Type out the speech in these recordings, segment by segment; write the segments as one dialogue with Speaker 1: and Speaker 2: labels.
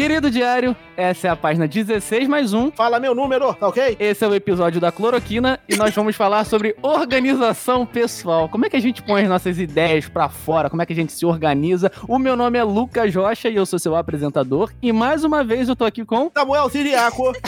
Speaker 1: Querido diário, essa é a página 16 mais um.
Speaker 2: Fala meu número, tá ok?
Speaker 1: Esse é o episódio da cloroquina e nós vamos falar sobre organização pessoal. Como é que a gente põe as nossas ideias pra fora? Como é que a gente se organiza? O meu nome é Lucas Rocha e eu sou seu apresentador. E mais uma vez eu tô aqui com.
Speaker 2: Samuel Siriaco.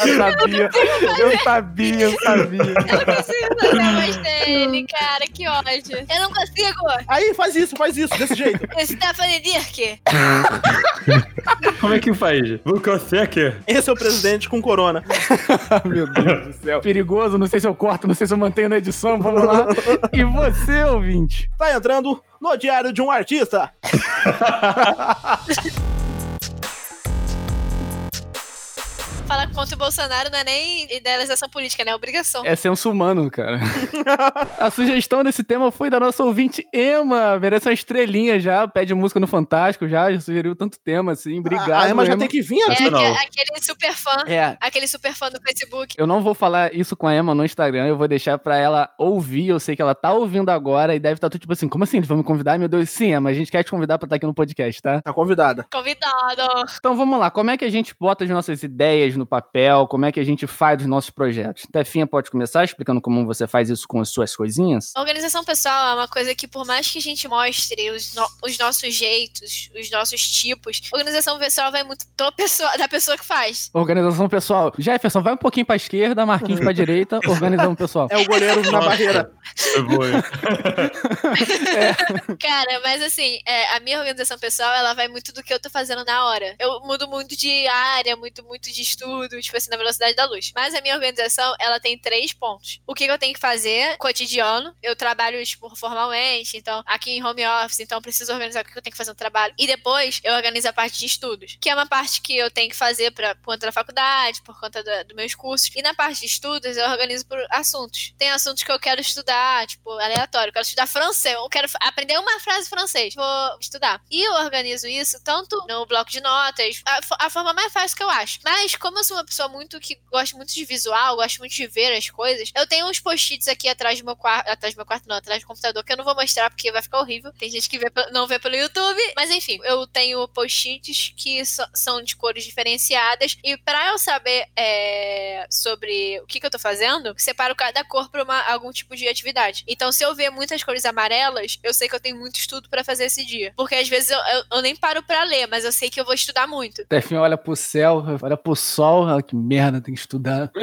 Speaker 1: eu sabia, eu sabia, eu sabia.
Speaker 3: Eu não consigo fazer a voz dele, cara, que ódio. Eu não consigo.
Speaker 2: Aí, faz isso, faz isso, desse jeito.
Speaker 3: Stephanie Dirk.
Speaker 4: Como é que faz? Lucas Secker.
Speaker 2: Esse é o presidente com corona.
Speaker 1: Meu Deus do céu. Perigoso, não sei se eu corto, não sei se eu mantenho na edição, vamos lá. E você, ouvinte?
Speaker 2: Tá entrando no diário de um artista.
Speaker 3: Falar contra o Bolsonaro não é nem idealização política, né? É obrigação.
Speaker 1: É senso humano, cara. A sugestão desse tema foi da nossa ouvinte Emma. Merece uma estrelinha já, pede música no Fantástico já, já sugeriu tanto tema, assim. Obrigado,
Speaker 2: A Emma já tem que vir
Speaker 3: É
Speaker 2: aqui.
Speaker 4: não.
Speaker 3: aque- aquele super fã.
Speaker 1: É,
Speaker 3: Aquele super fã do Facebook.
Speaker 1: eu não vou falar isso com a Emma no Instagram, eu vou deixar pra ela ouvir. Eu sei que ela tá ouvindo agora e deve estar tudo tipo assim: como assim? Eles vão me convidar? Meu Deus, sim, Emma, a gente quer te convidar pra estar aqui no podcast, tá?
Speaker 2: Tá convidada.
Speaker 3: Convidado.
Speaker 1: Então vamos lá, como é que a gente bota as nossas ideias no papel? Como é que a gente faz os nossos projetos? Tefinha pode começar explicando como você faz isso com as suas coisinhas?
Speaker 3: Organização pessoal é uma coisa que, por mais que a gente mostre os, no- os nossos jeitos, os nossos tipos, organização pessoal vai muito do pessoa- da pessoa que faz.
Speaker 1: Organização pessoal. Jefferson, vai um pouquinho pra esquerda, Marquinhos pra direita, organização pessoal.
Speaker 2: É o goleiro na barreira.
Speaker 4: Boa. hein?
Speaker 3: Cara, mas assim, é, a minha organização pessoal, ela vai muito do que eu tô fazendo na hora. Eu mudo muito de área, muito, muito de estudo, tipo assim, na velocidade da luz. Mas a minha organização, ela tem três pontos. O que, que eu tenho que fazer cotidiano, eu trabalho, tipo, formalmente, então, aqui em home office, então preciso organizar o que eu tenho que fazer no trabalho. E depois, eu organizo a parte de estudos, que é uma parte que eu tenho que fazer pra, por conta da faculdade, por conta dos meus cursos. E na parte de estudos, eu organizo por assuntos. Tem assuntos que eu quero estudar, tipo, aleatório. Eu quero estudar francês, eu quero aprender uma frase francês. Vou estudar. E eu organizo isso tanto no bloco de notas, a, a forma mais fácil que eu acho. Mas, como eu sou uma pessoa muito que gosta muito de visual, gosto muito de ver as coisas, eu tenho uns post-its aqui atrás do meu quarto. Atrás do meu quarto, não, atrás do computador, que eu não vou mostrar porque vai ficar horrível. Tem gente que vê não vê pelo YouTube. Mas enfim, eu tenho post-its que so- são de cores diferenciadas. E pra eu saber é, sobre o que, que eu tô fazendo, separo cada cor pra uma- algum tipo de atividade. Então, se eu ver muitas cores amarelas, eu sei que eu tenho muito estudo pra fazer esse dia. Porque às vezes eu, eu- eu nem paro pra ler, mas eu sei que eu vou estudar muito.
Speaker 1: Tefinha olha pro céu, olha pro sol, ela, que merda, tem que estudar.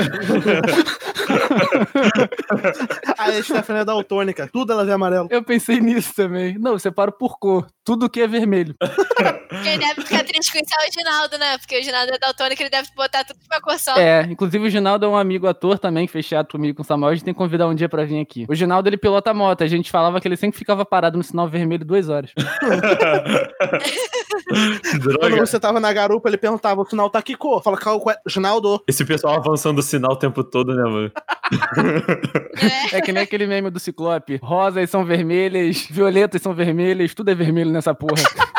Speaker 2: A Stephanie é daltônica. Tudo ela vê amarelo.
Speaker 1: Eu pensei nisso também. Não, eu separo por cor. Tudo que é vermelho.
Speaker 3: Quem deve ficar triste com isso é o Ginaldo, né? Porque o Ginaldo é daltônico, ele deve botar tudo de uma cor só.
Speaker 1: É, inclusive o Ginaldo é um amigo ator também, que fez teatro comigo com o Samuel. A gente tem que convidar um dia pra vir aqui. O Ginaldo, ele pilota moto. A gente falava que ele sempre ficava parado no sinal vermelho duas horas.
Speaker 2: Quando você tava na garupa, ele perguntava: o sinal tá que cor? Fala, qual é? Ginaldo.
Speaker 4: Esse pessoal avançando o sinal o tempo todo, né, mano?
Speaker 1: É que nem aquele meme do Ciclope. Rosas são vermelhas, violetas são vermelhas, tudo é vermelho nessa porra.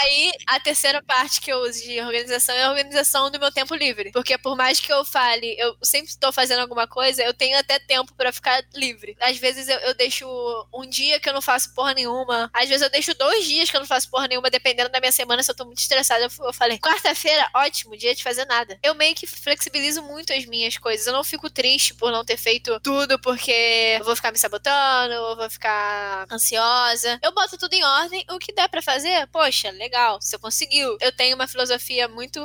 Speaker 3: Aí, a terceira parte que eu uso de organização é a organização do meu tempo livre. Porque por mais que eu fale, eu sempre estou fazendo alguma coisa, eu tenho até tempo pra ficar livre. Às vezes eu, eu deixo um dia que eu não faço porra nenhuma. Às vezes eu deixo dois dias que eu não faço porra nenhuma, dependendo da minha semana, se eu tô muito estressada. Eu, eu falei, quarta-feira, ótimo, dia de fazer nada. Eu meio que flexibilizo muito as minhas coisas. Eu não fico triste por não ter feito tudo, porque eu vou ficar me sabotando, eu vou ficar ansiosa. Eu boto tudo em ordem, o que der pra fazer, poxa, legal, você conseguiu. Eu tenho uma filosofia muito,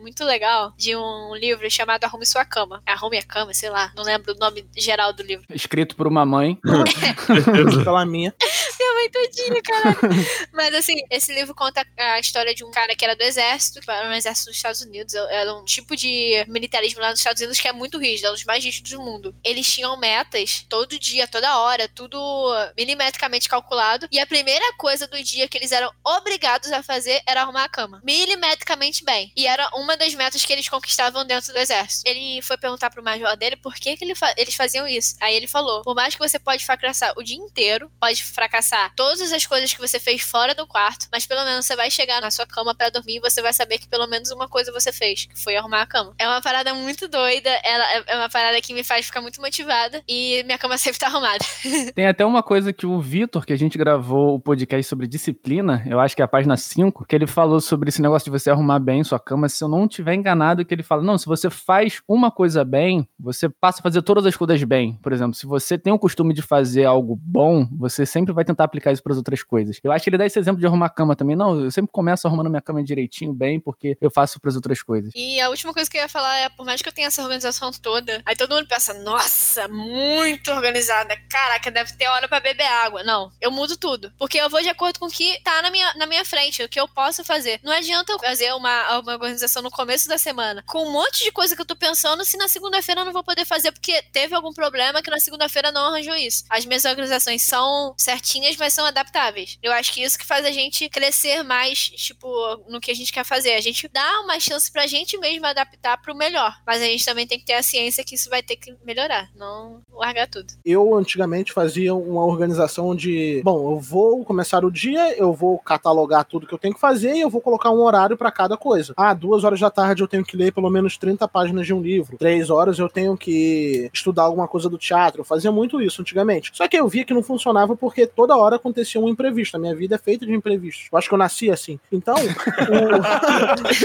Speaker 3: muito legal de um livro chamado Arrume Sua Cama. Arrume a Cama, sei lá, não lembro o nome geral do livro.
Speaker 1: Escrito por uma mãe.
Speaker 2: Pela minha.
Speaker 3: Mãe tadinha, caralho. Mas assim, esse livro conta a história de um cara que era do exército, que era no exército dos Estados Unidos. Era um tipo de militarismo lá nos Estados Unidos que é muito rígido, é um dos mais rígidos do mundo. Eles tinham metas todo dia, toda hora, tudo milimetricamente calculado. E a primeira coisa do dia que eles eram obrigados a fazer era arrumar a cama. Milimetricamente bem. E era uma das metas que eles conquistavam dentro do exército. Ele foi perguntar pro major dele por que, que ele fa- eles faziam isso. Aí ele falou: por mais que você pode fracassar o dia inteiro, pode fracassar todas as coisas que você fez fora do quarto, mas pelo menos você vai chegar na sua cama para dormir e você vai saber que pelo menos uma coisa você fez, que foi arrumar a cama. É uma parada muito doida, ela é uma parada que me faz ficar muito motivada e minha cama sempre tá arrumada.
Speaker 1: Tem até uma coisa que o Vitor, que a gente gravou o podcast sobre disciplina, eu acho que é a página 5, que ele falou sobre esse negócio de você arrumar bem sua cama. Se eu não tiver enganado, que ele fala: não, se você faz uma coisa bem, você passa a fazer todas as coisas bem. Por exemplo, se você tem o costume de fazer algo bom, você sempre vai tentar aplicar isso para as outras coisas. Eu acho que ele dá esse exemplo de arrumar a cama também. Não, eu sempre começo arrumando minha cama direitinho, bem, porque eu faço para as outras coisas.
Speaker 3: E a última coisa que eu ia falar é, por mais que eu tenha essa organização toda, aí todo mundo pensa, nossa, muito organizada. Caraca, deve ter hora para beber água. Não, eu mudo tudo. Porque eu vou de acordo com o que tá na minha, na minha frente, o que eu posso fazer. Não adianta eu fazer uma, uma organização no começo da semana com um monte de coisa que eu tô pensando se na segunda-feira eu não vou poder fazer porque teve algum problema que na segunda-feira não arranjou isso. As minhas organizações são certinhas, mas são adaptáveis. Eu acho que isso que faz a gente crescer mais, tipo, no que a gente quer fazer. A gente dá uma chance pra gente mesmo adaptar pro melhor. Mas a gente também tem que ter a ciência que isso vai ter que melhorar, não largar tudo.
Speaker 2: Eu antigamente fazia uma organização de, bom, eu vou começar o dia, eu vou catalogar tudo que eu tenho que fazer e eu vou colocar um horário para cada coisa. Ah, duas horas da tarde eu tenho que ler pelo menos 30 páginas de um livro. Três horas eu tenho que estudar alguma coisa do teatro. Eu fazia muito isso antigamente. Só que eu via que não funcionava porque toda hora acontecia um imprevisto. A minha vida é feita de imprevistos. Eu acho que eu nasci assim. Então, o...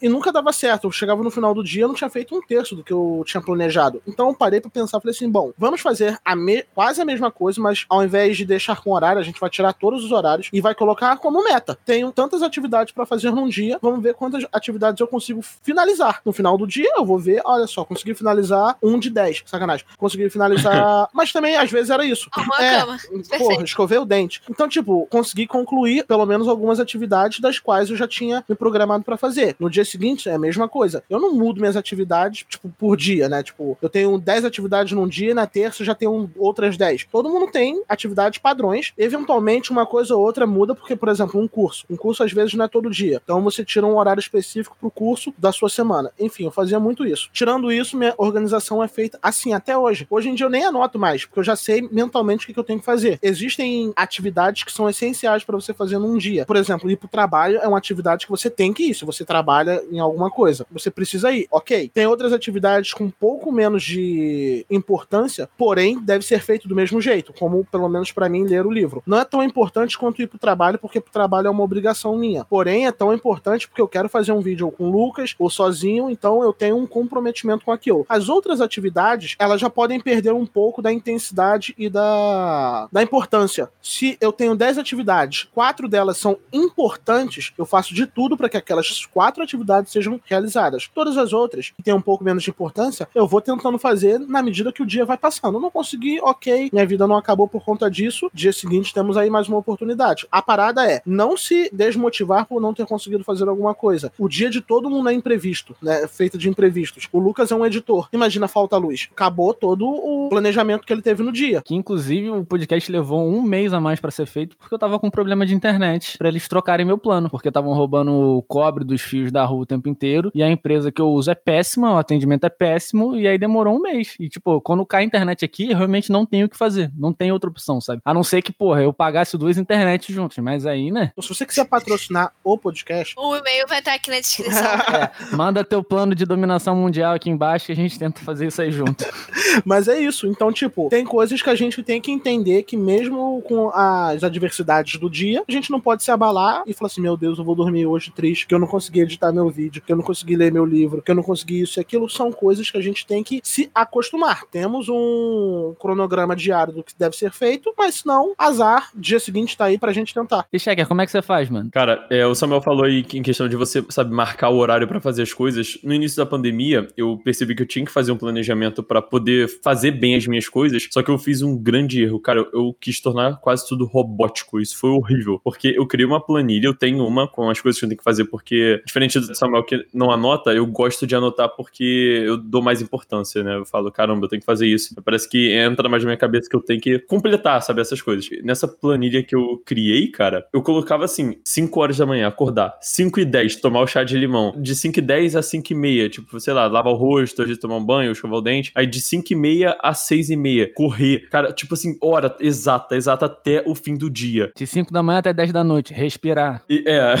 Speaker 2: e nunca dava certo. Eu chegava no final do dia, eu não tinha feito um terço do que eu tinha planejado. Então eu parei para pensar, falei assim, bom, vamos fazer a me... quase a mesma coisa, mas ao invés de deixar com horário, a gente vai tirar todos os horários e vai colocar como meta. Tenho tantas atividades para fazer num dia, vamos ver quantas atividades eu consigo finalizar. No final do dia, eu vou ver, olha só, consegui finalizar um de dez. Sacanagem. Consegui finalizar. mas também, às vezes, era isso.
Speaker 3: Arrumou a
Speaker 2: É,
Speaker 3: cama.
Speaker 2: Porra, Escovei o dente. Então, tipo, consegui concluir pelo menos algumas atividades das quais eu já tinha me programado pra fazer. No dia seguinte, é a mesma coisa. Eu não mudo minhas atividades, tipo, por dia, né? Tipo, eu tenho 10 atividades num dia e na terça já tenho outras 10. Todo mundo tem atividades padrões. Eventualmente, uma coisa ou outra muda, porque, por exemplo, um curso. Um curso, às vezes, não é todo dia. Então, você tira um horário específico pro curso da sua semana. Enfim, eu fazia muito isso. Tirando isso, minha organização é feita assim até hoje. Hoje em dia eu nem anoto mais, porque eu já sei mentalmente o que eu tenho que fazer. Existem atividades que são essenciais para você fazer num dia. Por exemplo, ir pro trabalho é uma atividade que você tem que ir. Se você trabalha em alguma coisa, você precisa ir. Ok. Tem outras atividades com um pouco menos de importância, porém deve ser feito do mesmo jeito, como pelo menos para mim ler o livro. Não é tão importante quanto ir pro trabalho, porque pro trabalho é uma obrigação minha. Porém, é tão importante porque eu quero fazer um vídeo com o Lucas ou sozinho, então eu tenho um comprometimento com aquilo. As outras atividades, elas já podem perder um pouco da intensidade e da, da importância. Se eu tenho 10 atividades, quatro delas são importantes, eu faço de tudo para que aquelas quatro atividades sejam realizadas. Todas as outras, que têm um pouco menos de importância, eu vou tentando fazer na medida que o dia vai passando. Eu não consegui, ok, minha vida não acabou por conta disso. Dia seguinte temos aí mais uma oportunidade. A parada é não se desmotivar por não ter conseguido fazer alguma coisa. O dia de todo mundo é imprevisto, né? Feito de imprevistos. O Lucas é um editor. Imagina falta luz. Acabou todo o planejamento que ele teve no dia.
Speaker 1: Que inclusive o podcast levou um mês a mais pra ser feito porque eu tava com problema de internet pra eles trocarem meu plano, porque estavam roubando o cobre dos fios da rua o tempo inteiro e a empresa que eu uso é péssima, o atendimento é péssimo e aí demorou um mês. E tipo, quando cai a internet aqui, eu realmente não tenho o que fazer, não tem outra opção, sabe? A não ser que, porra, eu pagasse duas internet juntos, mas aí, né?
Speaker 2: Se você quiser patrocinar o podcast,
Speaker 3: O e-mail vai estar aqui na descrição.
Speaker 1: É, manda teu plano de dominação mundial aqui embaixo que a gente tenta fazer isso aí junto.
Speaker 2: Mas é isso. Então, tipo, tem coisas que a gente tem que entender que mesmo com as adversidades do dia, a gente não pode se abalar e falar assim, meu Deus, eu vou dormir hoje triste, que eu não consegui editar meu vídeo, que eu não consegui ler meu livro, que eu não consegui isso e aquilo. São coisas que a gente tem que se acostumar. Temos um cronograma diário do que deve ser feito, mas se não, azar, dia seguinte tá aí pra gente tentar.
Speaker 1: E Checker, como é que você faz, mano?
Speaker 4: Cara, é, o Samuel falou aí que em questão de você, sabe, marcar o horário pra fazer as coisas. No início da pandemia, eu percebi que eu tinha que fazer um planejamento pra poder fazer bem as minhas coisas, só que eu fiz um grande erro. Cara, eu, eu quis tornar quase tudo robótico. Isso foi horrível, porque eu criei uma planilha, eu tenho uma com as coisas que eu tenho que fazer, porque, diferente do Samuel que não anota, eu gosto de anotar porque eu dou mais importância, né? Eu falo, caramba, eu tenho que fazer isso. Parece que entra mais na minha cabeça que eu tenho que completar, sabe, essas coisas. Nessa planilha que eu criei, cara, eu colocava assim, 5 horas da manhã, acordar, 5 e 10, tomar o chá de limão, de 5 e 10 a 5 e meia, tipo, sei lá, lavar o rosto, vezes tomar um banho, escovar o dente, aí de 5 e meia a 6 e meia, correr, cara, tipo assim, hora exata exata, exata até o fim do dia.
Speaker 1: De 5 da manhã até 10 da noite, respirar.
Speaker 4: E- é,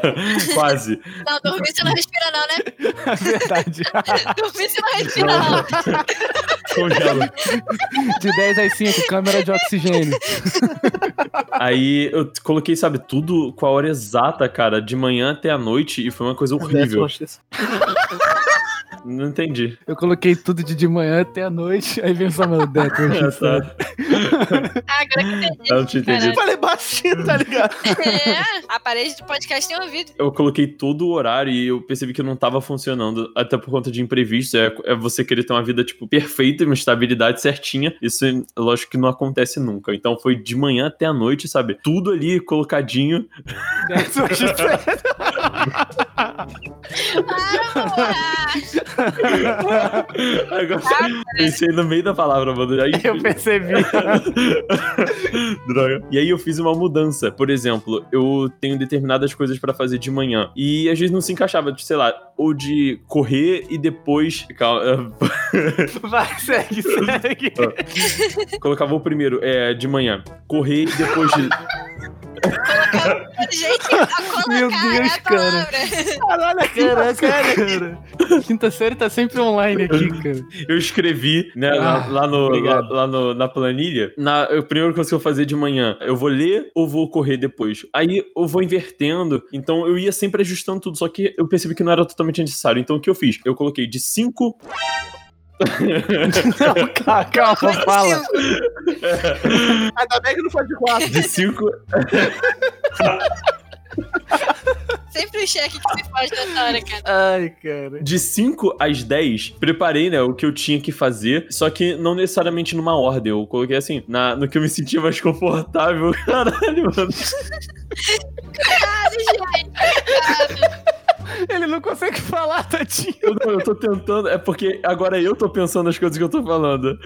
Speaker 4: quase.
Speaker 3: Não, dormir você não respira, não, né?
Speaker 1: É verdade.
Speaker 3: Dormir você não respira, não.
Speaker 4: Congela.
Speaker 1: De 10 às 5, câmera de oxigênio.
Speaker 4: Aí eu coloquei, sabe, tudo com a hora exata, cara, de manhã até a noite, e foi uma coisa horrível. Não entendi.
Speaker 1: Eu coloquei tudo de de manhã até a noite, aí vem só meu dedo.
Speaker 4: Ah, tá.
Speaker 3: Ah, agora que eu entendi.
Speaker 4: Eu não tinha entendido.
Speaker 2: Eu falei baixinho, tá ligado?
Speaker 3: É, a parede do podcast tem ouvido.
Speaker 4: Eu coloquei todo o horário e eu percebi que não tava funcionando, até por conta de imprevistos. É, é você querer ter uma vida, tipo, perfeita, uma estabilidade certinha. Isso, lógico que não acontece nunca. Então foi de manhã até a noite, sabe? Tudo ali colocadinho. Agora, pensei no meio da palavra, mano. Aí,
Speaker 1: Eu percebi.
Speaker 4: Droga. E aí eu fiz uma mudança. Por exemplo, eu tenho determinadas coisas pra fazer de manhã. E às vezes não se encaixava, de, sei lá, ou de correr e depois. Calma,
Speaker 1: Vai, segue, segue.
Speaker 4: colocava o primeiro, é, de manhã. Correr e depois de.
Speaker 3: Gente,
Speaker 1: Meu Deus,
Speaker 3: é a
Speaker 1: cara.
Speaker 2: Caralho,
Speaker 1: Caraca, cara. Quinta série tá sempre online aqui, cara.
Speaker 4: Eu escrevi, né, lá,
Speaker 1: Ah,
Speaker 4: lá no, lá, lá no- na planilha. Na, a primeira coisa que eu fazer de manhã, eu vou ler ou vou correr depois? Aí eu vou invertendo. Então eu ia sempre ajustando tudo. Só que eu percebi que não era totalmente necessário. Então o que eu fiz? Eu coloquei de 5
Speaker 1: Não, calma, calma, fala.
Speaker 2: Ainda bem que não foi de quatro.
Speaker 4: de 5
Speaker 3: Sempre o cheque que se faz nessa hora, cara.
Speaker 1: Ai, cara.
Speaker 4: De 5 às 10, preparei, né, o que eu tinha que fazer, só que não necessariamente numa ordem. Eu coloquei assim, na, no que eu me sentia mais confortável. Caralho, mano.
Speaker 1: Ele não consegue falar, tadinho.
Speaker 4: Eu, não, eu tô tentando. É porque agora eu tô pensando nas coisas que eu tô falando.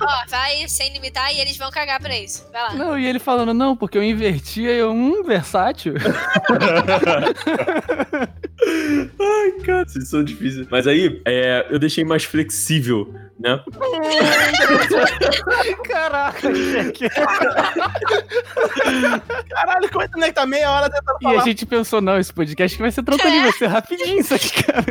Speaker 3: Ó, vai sem limitar e eles vão cagar pra isso. Vai lá.
Speaker 1: Não, e ele falando, não, porque eu invertia, eu, hum, versátil.
Speaker 4: Ai, cara, vocês são difíceis. Mas aí, é, eu deixei mais flexível, né?
Speaker 1: Caraca, Jack.
Speaker 2: Caralho, como é que tá meia hora tentando
Speaker 1: E a
Speaker 2: falar?
Speaker 1: gente pensou, não, esse podcast que vai ser tranquilo, vai ser rapidinho isso aqui, cara.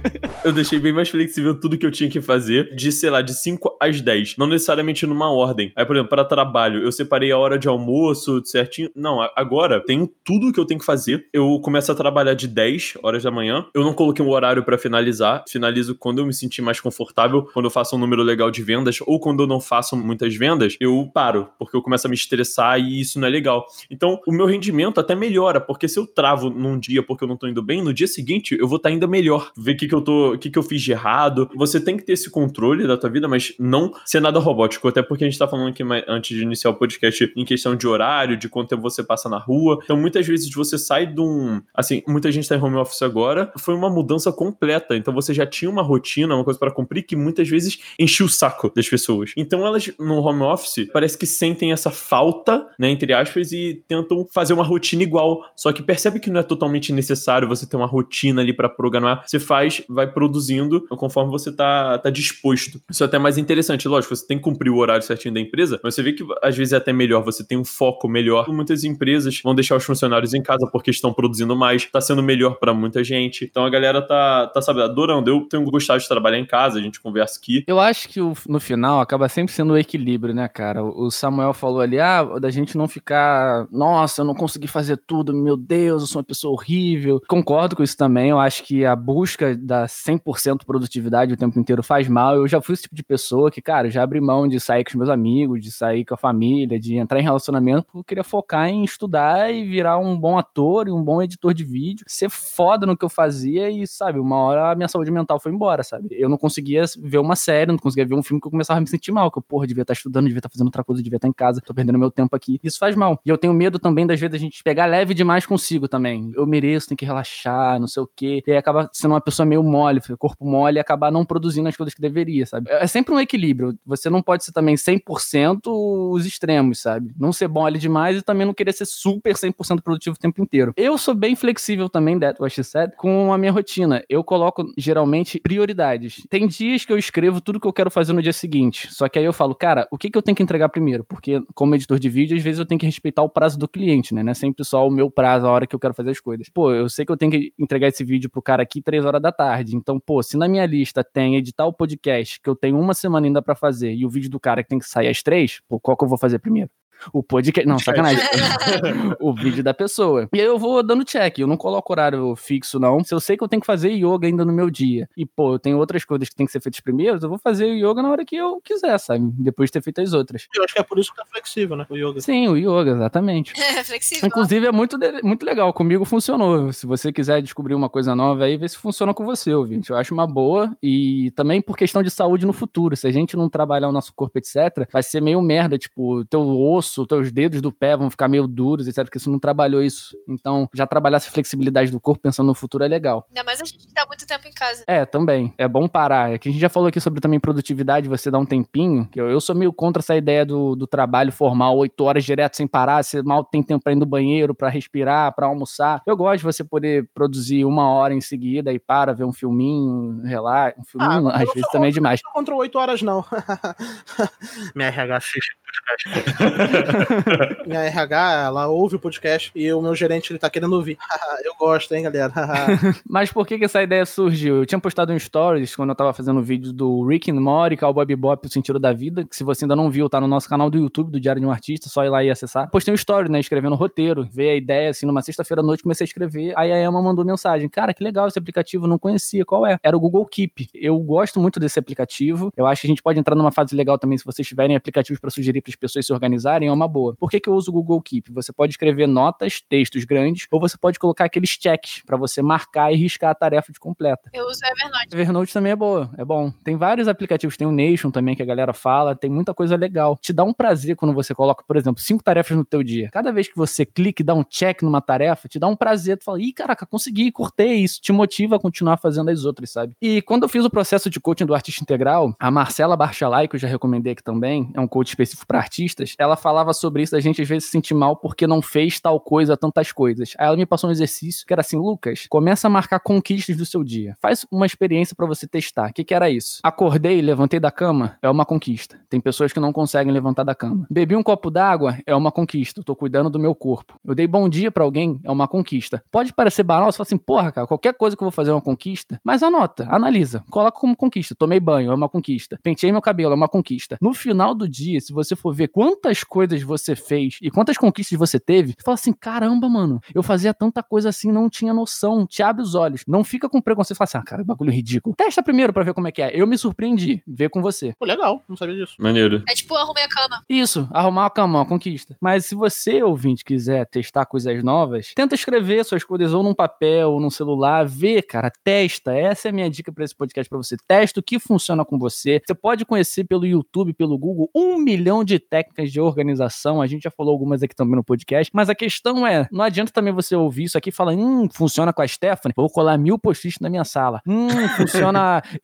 Speaker 4: Eu deixei bem mais flexível tudo que eu tinha que fazer, de, sei lá, de 5 às 10. Não necessariamente numa ordem. Aí, por exemplo, para trabalho, eu separei a hora de almoço certinho. Não, agora tenho tudo que eu tenho que fazer. Eu começo a trabalhar de 10 horas da manhã. Eu não coloquei um horário pra finalizar. Finalizo quando eu me sentir mais confortável, quando eu faço um número legal de vendas, ou quando eu não faço muitas vendas, eu paro, porque eu começo a me estressar e isso não é legal. Então, o meu rendimento até melhora, porque se eu travo num dia porque eu não tô indo bem, no dia seguinte eu vou estar ainda melhor. Ver o que, que eu tô, que, que eu fiz de errado. Você tem que ter esse controle da tua vida, mas não ser nada robótico. Até porque a gente tá falando aqui antes de iniciar o podcast em questão de horário, de quanto tempo você passa na rua. Então, muitas vezes você sai de um. Assim, muita gente tá em home office agora. Foi uma mudança completa. Então, você já tinha uma rotina, uma coisa para cumprir, que muitas vezes enchia o saco das pessoas. Então, elas no home office parece que sentem essa falta, né, entre aspas, e tentam fazer uma rotina igual. Só que percebe que não é totalmente necessário você ter uma rotina ali para programar. Você faz, vai produzindo conforme você tá, tá disposto. Isso é até mais interessante. Lógico, você tem que cumprir o horário certinho da empresa, mas você vê que às vezes é até melhor, você tem um foco melhor. Muitas empresas vão deixar os funcionários em casa porque estão produzindo mais, tá sendo melhor para muita gente. Então a galera tá, tá sabe, adorando. Eu tenho gostado de trabalhar em casa, a gente conversa aqui.
Speaker 1: Eu acho que o- no final acaba sempre sendo o equilíbrio, né, cara? O Samuel falou ali, ah, da gente não ficar, nossa, eu não consegui fazer tudo, meu Deus, eu sou uma pessoa horrível. Concordo com isso também, eu acho que a busca da 100% produtividade o tempo inteiro faz mal. Eu já fui esse tipo de pessoa que, cara, já abri mão de sair com os meus amigos, de sair com a família, de entrar em relacionamento, porque eu queria focar em estudar e virar um bom ator e um bom editor de vídeo, ser foda no que eu fazia e, sabe, uma hora a minha saúde mental foi embora, sabe? Eu não conseguia ver uma série, não conseguia ver um filme que eu começava a me sentir mal, que eu, porra, devia estar estudando, devia estar fazendo outra coisa, devia estar em casa, tô perdendo meu tempo aqui. Isso faz mal. E eu tenho medo também, das vezes, a gente pegar leve demais consigo também. Eu mereço, tem que relaxar, não sei o quê. E aí acaba sendo uma pessoa meio mole, corpo mole, e acabar não produzindo as coisas que deveria, sabe? É sempre um equilíbrio. Você não pode ser também 100% os extremos, sabe? Não ser mole demais e também não querer ser super 100% produtivo o tempo inteiro. Eu sou bem flexível também, that what she said, com a minha rotina. Eu coloco, geralmente, prioridades. Tem dias que eu escrevo tudo que eu quero fazer no dia seguinte. Só que aí eu falo, cara, o que, que eu tenho que entregar primeiro? Porque, como editor de vídeo, às vezes eu tenho que respeitar o prazo do cliente, né? Não é sempre só o meu prazo, a hora que eu quero fazer as coisas. Pô, eu sei que eu tenho que entregar esse vídeo pro cara aqui três horas da tarde. Então, pô, se na minha lista tem editar o podcast, que eu tenho uma semana ainda para fazer, e o vídeo do cara que tem que sair às três, pô, qual que eu vou fazer primeiro? O podcast. Não, sacanagem. o vídeo da pessoa. E aí eu vou dando check. Eu não coloco horário fixo, não. Se eu sei que eu tenho que fazer yoga ainda no meu dia, e pô, eu tenho outras coisas que tem que ser feitas primeiro, eu vou fazer o yoga na hora que eu quiser, sabe? Depois de ter feito as outras.
Speaker 2: Eu acho que é por isso que é flexível, né? O yoga.
Speaker 1: Sim, o yoga, exatamente.
Speaker 3: É flexível.
Speaker 1: Inclusive, é muito, muito legal. Comigo funcionou. Se você quiser descobrir uma coisa nova aí, vê se funciona com você, ouvinte. Eu acho uma boa. E também por questão de saúde no futuro. Se a gente não trabalhar o nosso corpo, etc., vai ser meio merda. Tipo, teu osso, teus dedos do pé vão ficar meio duros, etc. Porque você não trabalhou isso. Então, já trabalhar essa flexibilidade do corpo pensando no futuro é legal.
Speaker 3: Ainda mais a gente tá muito tempo em casa.
Speaker 1: É, também. É bom parar. É que a gente já falou aqui sobre também produtividade, você dá um tempinho. Que eu, eu sou meio contra essa ideia do, do trabalho formal, oito horas direto sem parar. Você mal tem tempo pra ir no banheiro, para respirar, para almoçar. Eu gosto de você poder produzir uma hora em seguida e para, ver um filminho, relaxa. Um filminho,
Speaker 2: Ah,
Speaker 1: às vezes
Speaker 2: sou
Speaker 1: também é demais.
Speaker 2: Não contra oito horas, não. Minha RH assiste o podcast. Minha RH, ela ouve o podcast e o meu gerente, ele tá querendo ouvir. eu gosto, hein, galera.
Speaker 1: Mas por que, que essa ideia surgiu? Eu tinha postado um stories quando eu tava fazendo o vídeo do Rick and Morty, Cowboy Bebop, O Sentido da Vida, que se você ainda não viu, tá no nosso canal do YouTube, do Diário de um Artista, só ir lá e acessar. Postei um story, né, escrevendo roteiro, veio a ideia, assim, numa sexta-feira à noite, comecei a escrever, aí a Emma mandou mensagem, cara, que legal esse aplicativo, não conhecia, qual é? Era o Google Keep. Eu gosto muito desse aplicativo, eu acho que a gente pode entrar numa fase legal também, se vocês tiverem aplicativos para sugerir para as pessoas se organizarem, é uma boa. Por que, que eu uso o Google Keep? Você pode escrever notas, textos grandes, ou você pode colocar aqueles checks para você marcar e riscar a tarefa de completa.
Speaker 3: Eu uso o Evernote.
Speaker 1: Evernote também é boa, é bom. Tem vários aplicativos, tem o Nation também que a galera fala, tem muita coisa legal. Te dá um prazer quando você coloca, por exemplo, cinco tarefas no teu dia. Cada vez que você clica e dá um check numa tarefa, te dá um prazer, tu fala, ih, caraca, consegui, curtei, isso te motiva a continuar fazendo as outras, sabe? E quando eu fiz o processo de coaching do artista integral, a Marcela Barchalai, que eu já recomendei aqui também, é um coach específico para artistas, ela falava sobre isso da gente às vezes se sentir mal porque não fez tal coisa, tantas coisas. Aí ela me passou um exercício que era assim, Lucas, começa a marcar conquistas do seu dia. Faz uma experiência para você testar. O que, que era isso? Acordei, levantei da cama, é uma conquista. Tem pessoas que não conseguem levantar da cama. Bebi um copo d'água, é uma conquista. Eu tô cuidando do meu corpo. Eu dei bom dia para alguém, é uma conquista. Pode parecer banal, você fala assim, porra, cara, qualquer coisa que eu vou fazer é uma conquista. Mas anota, analisa, coloca como conquista. Tomei banho, é uma conquista. Penteei meu cabelo, é uma conquista. No final do dia, se você for ver quantas coisas você fez e quantas conquistas você teve, você fala assim, caramba, mano, eu fazia tanta coisa assim, não tinha noção. Te abre os olhos. Não fica com preconceito e fala assim, ah, cara, bagulho ridículo. Testa primeiro pra ver como é que é. Eu me surpreendi, ver com você.
Speaker 2: Pô, legal, não sabia disso.
Speaker 4: Maneiro.
Speaker 3: É tipo, arrumei a cama.
Speaker 1: Isso, arrumar uma cama, uma conquista. Mas se você, ouvinte, quiser testar coisas novas, tenta escrever suas coisas ou num papel, ou num celular, vê, cara, testa. Essa é a minha dica pra esse podcast pra você. Testa o que funciona com você. Você pode conhecer pelo YouTube, pelo Google, um milhão de técnicas de organização. A gente já falou algumas aqui também no podcast. Mas a questão é, não adianta também você ouvir isso aqui e falar, hum, funciona com a Stephanie, vou colar mil post-its na minha sala. Hum, funciona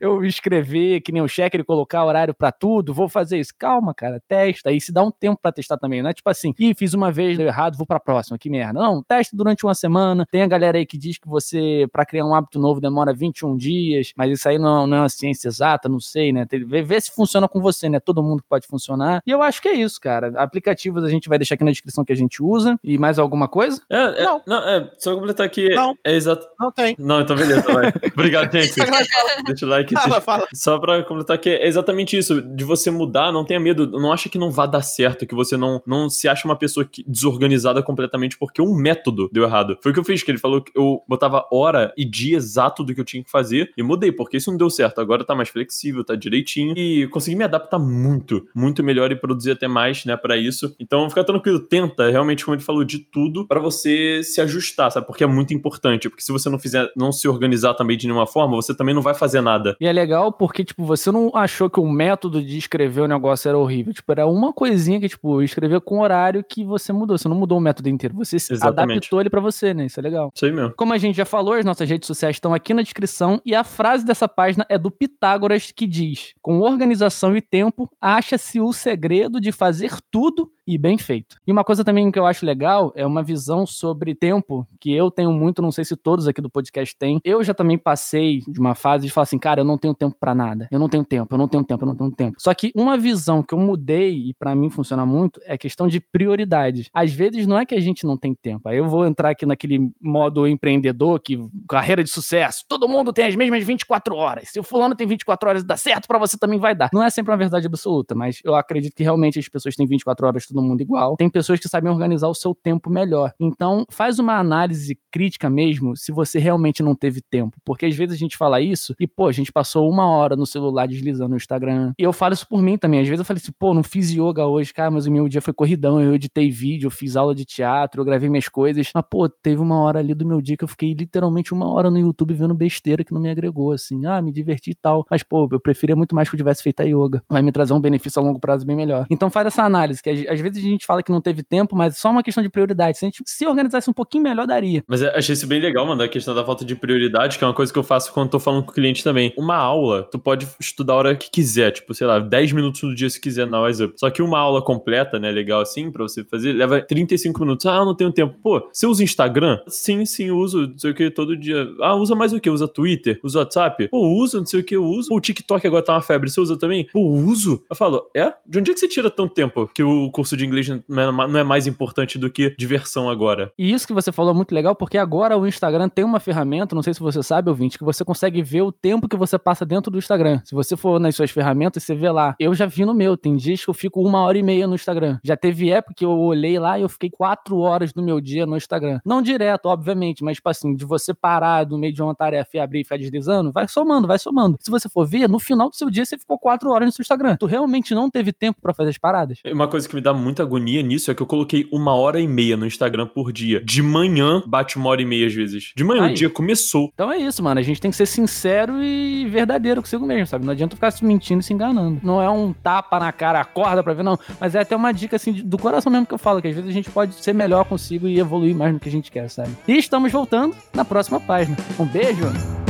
Speaker 1: eu, eu escrever que nem o cheque, ele colocar horário pra tudo, vou fazer isso. Calma, cara, testa. E se dá um tempo pra testar também. Não é tipo assim, ih, fiz uma vez, deu errado, vou pra próxima, que merda. Não, testa durante uma semana. Tem a galera aí que diz que você, pra criar um hábito novo, demora 21 dias, mas isso aí não, não é uma ciência exata, não sei, né? Vê, vê se funciona com você, né? Todo mundo pode funcionar. E eu acho que é isso, cara. Aplicativos a gente vai deixar aqui na descrição que a gente usa. E mais alguma coisa?
Speaker 4: É, é,
Speaker 2: Não.
Speaker 4: não. é, só completar aqui.
Speaker 2: Não.
Speaker 4: É exato.
Speaker 2: Não tem.
Speaker 4: Não, então beleza, vai. Obrigado, gente. Deixa o like.
Speaker 2: Fala, fala.
Speaker 4: Só pra completar que é exatamente isso, de você mudar, não tenha medo, não acha que não vai dar certo, que você não, não se acha uma pessoa que- desorganizada completamente porque um método deu errado. Foi o que eu fiz, que ele falou que eu botava hora e dia exato do que eu tinha que fazer e mudei, porque isso não deu certo. Agora tá mais flexível, tá direitinho e consegui me adaptar muito, muito melhor e produzir até mais, né, pra isso. Então fica tranquilo, tenta, realmente, como ele falou, de tudo pra você se ajustar, sabe? Porque é muito importante, porque se você não fizer, não se organizar também de nenhuma forma, você também não vai fazer nada.
Speaker 1: E é legal porque, tipo, você não achou que o método de escrever o negócio era horrível. Tipo, era uma coisinha que, tipo, escrever com horário que você mudou. Você não mudou o método inteiro. Você
Speaker 4: Exatamente.
Speaker 1: adaptou ele pra você, né? Isso é legal.
Speaker 4: Isso aí mesmo.
Speaker 1: Como a gente já falou, as nossas redes sociais estão aqui na descrição e a frase dessa página é do Pitágoras que diz: Com organização e tempo, acha-se o segredo de fazer fazer tudo e bem feito. E uma coisa também que eu acho legal é uma visão sobre tempo, que eu tenho muito, não sei se todos aqui do podcast têm. Eu já também passei de uma fase de falar assim, cara, eu não tenho tempo para nada. Eu não tenho tempo, eu não tenho tempo, eu não tenho tempo. Só que uma visão que eu mudei e para mim funciona muito é a questão de prioridades. Às vezes não é que a gente não tem tempo. Aí eu vou entrar aqui naquele modo empreendedor que carreira de sucesso, todo mundo tem as mesmas 24 horas. Se o fulano tem 24 horas e dá certo, para você também vai dar. Não é sempre uma verdade absoluta, mas eu acredito que realmente as pessoas têm 24 horas todo mundo igual. Tem pessoas que sabem organizar o seu tempo melhor. Então, faz uma análise crítica mesmo se você realmente não teve tempo. Porque às vezes a gente fala isso e, pô, a gente passou uma hora no celular deslizando no Instagram. E eu falo isso por mim também. Às vezes eu falei assim, pô, não fiz yoga hoje, cara, mas o meu dia foi corridão. Eu editei vídeo, eu fiz aula de teatro, eu gravei minhas coisas. Mas, pô, teve uma hora ali do meu dia que eu fiquei literalmente uma hora no YouTube vendo besteira que não me agregou, assim. Ah, me diverti e tal. Mas, pô, eu preferia muito mais que eu tivesse feito a yoga. Vai me trazer um benefício a longo prazo bem melhor. Então faz essa análise, que às vezes a gente fala que não teve tempo, mas só uma questão de prioridade. Se a gente se organizasse um pouquinho melhor, daria.
Speaker 4: Mas achei isso bem legal, mano, a questão da falta de prioridade, que é uma coisa que eu faço quando tô falando com o cliente também. Uma aula, tu pode estudar a hora que quiser, tipo, sei lá, 10 minutos no dia se quiser na Wise. Só que uma aula completa, né, legal assim, pra você fazer, leva 35 minutos. Ah, não tenho tempo. Pô, você usa Instagram? Sim, sim, uso, não sei o que, todo dia. Ah, usa mais o que? Usa Twitter? Usa WhatsApp? Pô, usa, não sei o que, eu uso. O TikTok agora tá uma febre, você usa também? Pô, uso. Eu falo, é? De onde é que você tira tanto tempo que o curso de inglês não é mais importante do que diversão agora?
Speaker 1: E isso que você falou é muito legal, porque agora o Instagram tem uma ferramenta, não sei se você sabe, ouvinte, que você consegue ver o tempo que você passa dentro do Instagram. Se você for nas suas ferramentas, você vê lá. Eu já vi no meu, tem dias que eu fico uma hora e meia no Instagram. Já teve época que eu olhei lá e eu fiquei quatro horas do meu dia no Instagram. Não direto, obviamente, mas tipo assim, de você parar no meio de uma tarefa e abrir e ficar deslizando, vai somando, vai somando. Se você for ver, no final do seu dia você ficou quatro horas no seu Instagram. Tu realmente não teve tempo para fazer as paradas?
Speaker 4: Uma coisa que me dá muita agonia nisso é que eu coloquei uma hora e meia no Instagram por dia. De manhã bate uma hora e meia às vezes. De manhã Aí. o dia começou.
Speaker 1: Então é isso, mano. A gente tem que ser sincero e verdadeiro consigo mesmo, sabe? Não adianta ficar se mentindo e se enganando. Não é um tapa na cara, acorda pra ver, não. Mas é até uma dica assim do coração mesmo que eu falo, que às vezes a gente pode ser melhor consigo e evoluir mais no que a gente quer, sabe? E estamos voltando na próxima página. Um beijo!